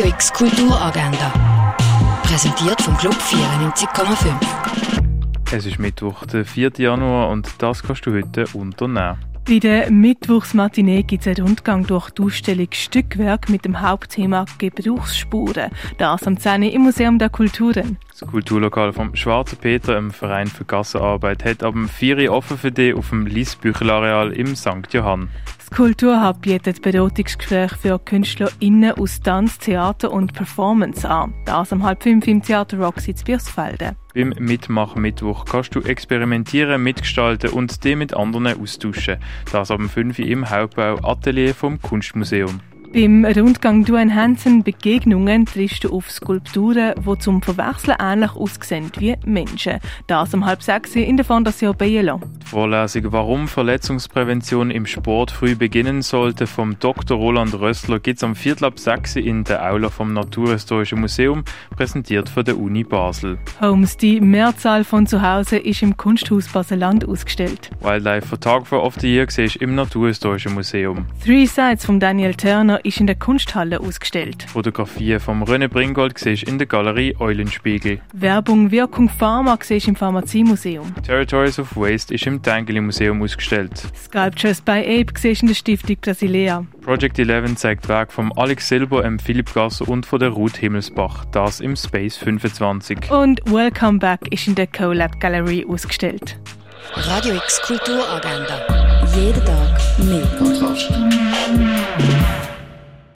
Radio X Kulturagenda. Präsentiert vom Club 94,5. Es ist Mittwoch, der 4. Januar und das kannst du heute unternehmen. Bei der Mittwochsmatinee gibt es einen Rundgang durch die Ausstellung Stückwerk mit dem Hauptthema Gebrauchsspuren. Das am 10. im Museum der Kulturen. Das Kulturlokal vom Schwarzen Peter im Verein für Gassenarbeit hat ab dem 4. Uhr offen für dich auf dem Liesbüchelareal im St. Johann. Das Kulturhub bietet Beratungsgespräche für KünstlerInnen aus Tanz, Theater und Performance an. Das am halb fünf im Theater Roxy in Birsfelden. Beim Mitmach-Mittwoch kannst du experimentieren, mitgestalten und dich mit anderen austauschen. Das dem 5 Uhr im Hauptbau Atelier vom Kunstmuseum. Beim Rundgang Du Hansen Begegnungen triffst du auf Skulpturen, die zum Verwechseln ähnlich aussehen wie Menschen. Das um halb sechs in der Fondation Bielo. Vorlesung Warum Verletzungsprävention im Sport früh beginnen sollte vom Dr. Roland Rössler gibt es am Viertel ab sechs in der Aula vom Naturhistorischen Museum, präsentiert von der Uni Basel. Holmes, die Mehrzahl von zu Hause ist im Kunsthaus Baseland ausgestellt. Wildlife Photographer of the Year siehst im Naturhistorischen Museum. Three Sides von Daniel Turner ist in der Kunsthalle ausgestellt. Fotografien vom René Bringold siehst in der Galerie Eulenspiegel. Werbung Wirkung Pharma siehst im Pharmaziemuseum. Territories of Waste ist im Tengeli Museum ausgestellt. Sculptures by Ape siehst in der Stiftung Brasilea. Project 11 zeigt Werk vom Alex Silber, M. Philipp Gasser und von der Ruth Himmelsbach. Das im Space 25. Und Welcome Back ist in der CoLab Gallery ausgestellt. Radio X Kulturagenda. Jeden Tag mehr.